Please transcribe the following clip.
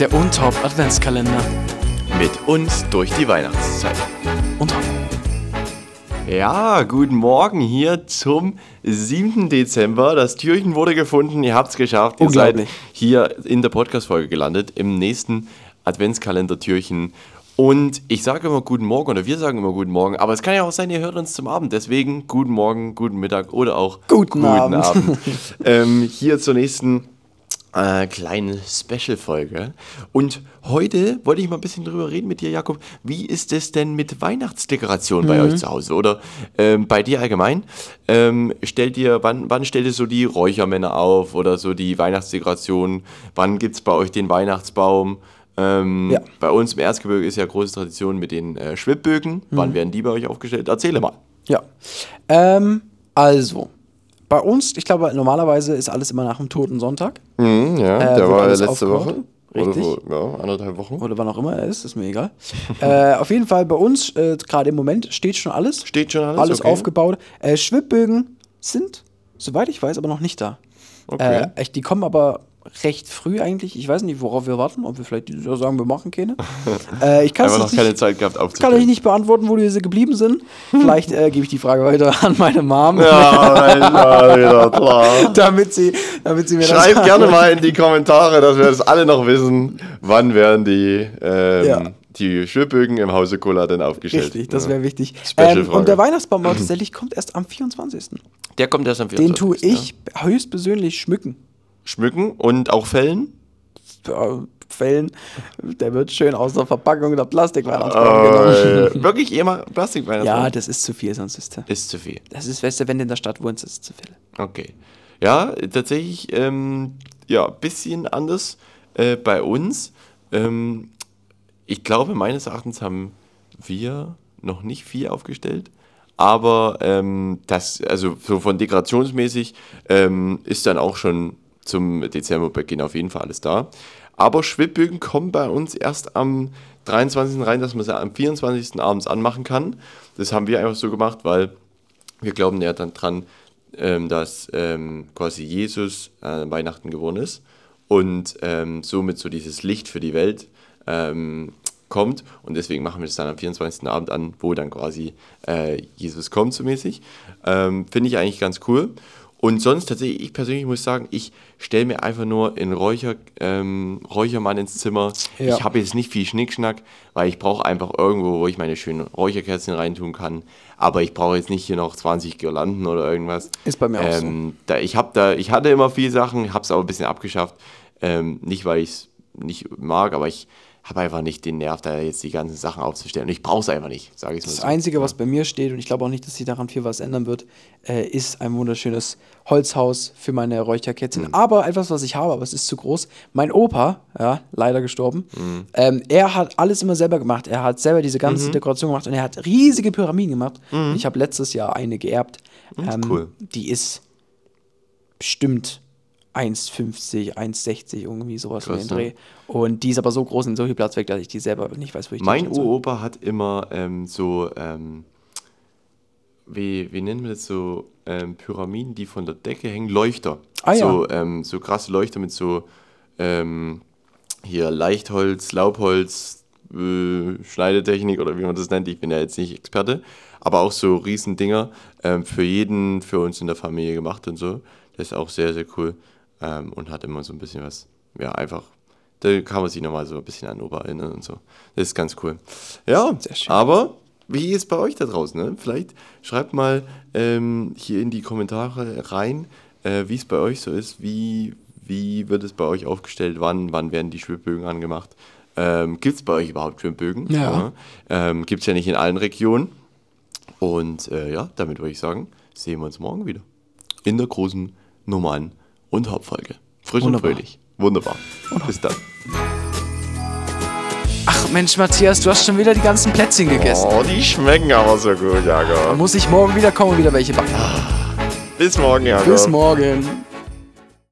Der Untop Adventskalender. Mit uns durch die Weihnachtszeit. Untop. Ja, guten Morgen hier zum 7. Dezember. Das Türchen wurde gefunden, ihr habt es geschafft. Ihr seid hier in der Podcast-Folge gelandet, im nächsten Adventskalender-Türchen. Und ich sage immer guten Morgen oder wir sagen immer guten Morgen, aber es kann ja auch sein, ihr hört uns zum Abend. Deswegen guten Morgen, guten Mittag oder auch Guten Abend. ähm, hier zur nächsten äh, kleinen Special-Folge. Und heute wollte ich mal ein bisschen drüber reden mit dir, Jakob. Wie ist es denn mit Weihnachtsdekoration bei euch zu Hause oder ähm, bei dir allgemein? Ähm, stellt ihr, wann, wann stellt ihr so die Räuchermänner auf oder so die Weihnachtsdekoration? Wann gibt es bei euch den Weihnachtsbaum? Ähm, Ja. Bei uns im Erzgebirge ist ja große Tradition mit den äh, Schwibbögen. Wann werden die bei euch aufgestellt? Erzähle mal. Ja. Ähm, also, bei uns, ich glaube, normalerweise ist alles immer nach dem Toten Sonntag. ja, Äh, der war letzte aufgebaut. Woche. Richtig. Oder vor, ja, anderthalb Wochen. Oder wann auch immer er ist, ist mir egal. äh, auf jeden Fall bei uns, äh, gerade im Moment, steht schon alles. Steht schon alles? Alles Okay. aufgebaut. Äh, Schwibbögen sind, soweit ich weiß, aber noch nicht da. Okay. Äh, echt, die kommen aber recht früh eigentlich. Ich weiß nicht, worauf wir warten. Ob wir vielleicht dieses Jahr sagen, wir machen keine. äh, ich kann es noch nicht, keine Zeit gehabt kann aufzustellen. ich nicht beantworten, wo diese geblieben sind. Vielleicht äh, gebe ich die Frage weiter an meine Mom, Ja, ja, wieder klar. damit, sie, damit sie mir das Schreibt sagen. gerne mal in die Kommentare, dass wir das alle noch wissen, wann werden die, ähm, Ja. die Schwibbögen im Hause Cola denn aufgestellt. Richtig, das Ja. wäre wichtig. Special Ähm, und der Weihnachtsbaum tatsächlich kommt erst am 24. Der kommt erst am Den 24. tue ich höchstpersönlich schmücken. Ja. Schmücken und auch fällen. Äh, Fällen. Der wird schön aus der Verpackung der Plastikweihnachtsbaum genommen. Äh, wirklich immer Plastikweihnachtsbaum? Ja, das ist zu viel, sonst ist der. ist zu viel. Das ist, weißt du, wenn du in der Stadt wohnst, ist es zu viel. Okay. Ja, tatsächlich, ähm, ja, bisschen anders äh, bei uns. Ähm, ich glaube, meines Erachtens haben wir noch nicht viel aufgestellt. Aber ähm, das, also so von dekorationsmäßig ähm, ist dann auch schon zum Dezemberbeginn auf jeden Fall alles da. Aber Schwibbögen kommen bei uns erst am 23. rein, dass man sie am 24. abends anmachen kann. Das haben wir einfach so gemacht, weil wir glauben ja dann dran, ähm, dass ähm, quasi Jesus an Weihnachten geworden ist und ähm, somit so dieses Licht für die Welt ähm, kommt. Und deswegen machen wir das dann am 24. Abend an, wo dann quasi äh, Jesus kommt, so mäßig. Ähm, Finde ich eigentlich ganz cool. Und sonst tatsächlich, ich persönlich muss sagen, ich stelle mir einfach nur einen Räucher, ähm, Räuchermann ins Zimmer. Ja. Ich habe jetzt nicht viel Schnickschnack, weil ich brauche einfach irgendwo, wo ich meine schönen Räucherkerzen reintun kann. Aber ich brauche jetzt nicht hier noch 20 Girlanden oder irgendwas. Ist bei mir auch so. ähm, Da, ich, hab da, ich hatte immer viel Sachen, habe es aber ein bisschen abgeschafft. Ähm, nicht, weil ich es nicht mag, aber ich habe einfach nicht den Nerv, da jetzt die ganzen Sachen aufzustellen. Und ich brauche es einfach nicht, sage ich mal Das so. Einzige, was bei mir steht, und ich glaube auch nicht, dass sich daran viel was ändern wird, äh, ist ein wunderschönes Holzhaus für meine Räucherkätzchen. Mhm. Aber etwas, was ich habe, aber es ist zu groß. Mein Opa, ja, leider gestorben, Mhm. ähm, er hat alles immer selber gemacht. Er hat selber diese ganze Mhm. Dekoration gemacht und er hat riesige Pyramiden gemacht. Und Ich habe letztes Jahr eine geerbt. Ähm, cool. Die ist bestimmt 1,50, 1,60, irgendwie sowas in Krass, den ne? Dreh. Und die ist aber so groß und so viel Platz weg, dass ich die selber nicht weiß, wo ich die Mein hinstellen soll. Uropa hat immer ähm, so, ähm, wie, wie nennen wir das so, ähm, Pyramiden, die von der Decke hängen, Leuchter. Ah, ja. so, ähm, so krasse Leuchter mit so ähm, hier Leichtholz, Laubholz, äh, Schneidetechnik oder wie man das nennt. Ich bin ja jetzt nicht Experte, aber auch so riesen Dinger ähm, für jeden, für uns in der Familie gemacht und so. Das ist auch sehr, sehr cool ähm, und hat immer so ein bisschen was, ja, einfach da kann man sich nochmal so ein bisschen an Opa erinnern und so. Das ist ganz cool. Ja, Sehr schön. aber wie ist bei euch da draußen? Ne? Vielleicht schreibt mal ähm, hier in die Kommentare rein, äh, wie es bei euch so ist. Wie, wie wird es bei euch aufgestellt? Wann, wann werden die Schwibbögen angemacht? Ähm, Gibt es bei euch überhaupt Schwibbögen? Ja. Ähm, Gibt es ja nicht in allen Regionen. Und äh, ja, damit würde ich sagen, sehen wir uns morgen wieder. In der großen, normalen und Hauptfolge. Frisch Wunderbar. und fröhlich. Wunderbar. Bis dann. Ach Mensch, Matthias, du hast schon wieder die ganzen Plätzchen gegessen. Oh, die schmecken aber so gut, Jakob. Muss ich morgen wieder kommen und wieder welche backen. Bis morgen, Jakob. Bis morgen.